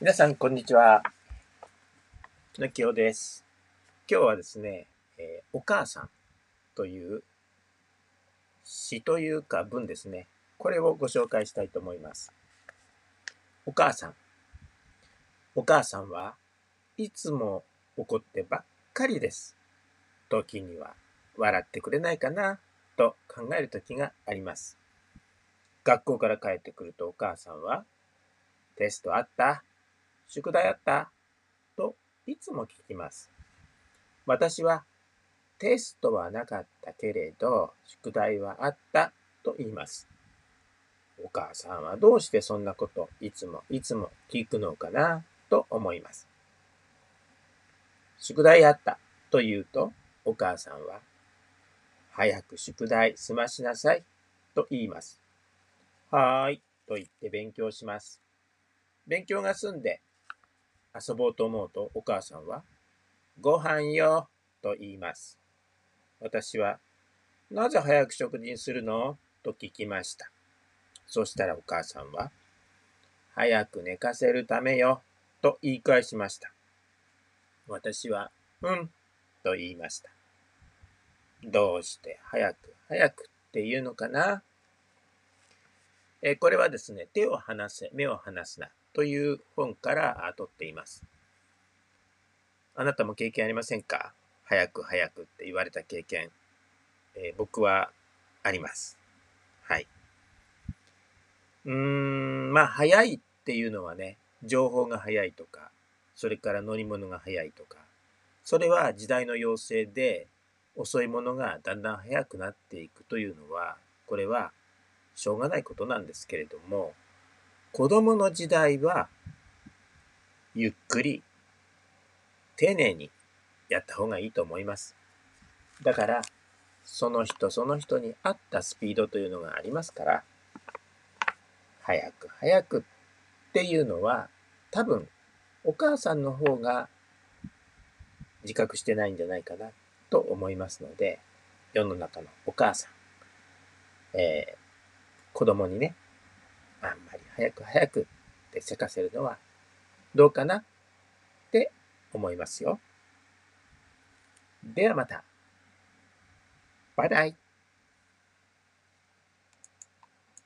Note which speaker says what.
Speaker 1: 皆さん、こんにちは。のきおです。今日はですね、えーお母さんという詩というか文ですね。これをご紹介したいと思います。お母さん。お母さんはいつも怒ってばっかりです。時には笑ってくれないかなと考える時があります。学校から帰ってくるとお母さんは、テストあった？宿題あった？といつも聞きます。私は、テストはなかったけれど、宿題はあったと言います。お母さんはどうしてそんなこといつもいつも聞くのかなと思います。宿題あったと言うと、お母さんは、早く宿題済ましなさいと言います。はーいと言って勉強します。勉強が済んで遊ぼうと思うとお母さんは、ご飯よと言います。私は、なぜ早く食事にするの？と聞きました。そしたらお母さんは、早く寝かせるためよと言い返しました。私は、うんと言いました。どうして早く早くって言うのかな？えこれはですね、手を離せ、目を離すなという本からあ取っています。あなたも経験ありませんか？早く早くって言われた経験。えー僕はあります。はい。うーん、まあ、早いっていうのはね、情報が早いとか、それから乗り物が早いとか、それは時代の要請で遅いものがだんだん早くなっていくというのは、これはしょうがないことなんですけれども、子供の時代は、ゆっくり、丁寧にやった方がいいと思います。だから、その人その人に合ったスピードというのがありますから、早く早くっていうのは、多分、お母さんの方が自覚してないんじゃないかなと思いますので、世の中のお母さん、えー子供にね、早く早くってせかせるのはどうかなって思いますよ。ではまた。バイバイ。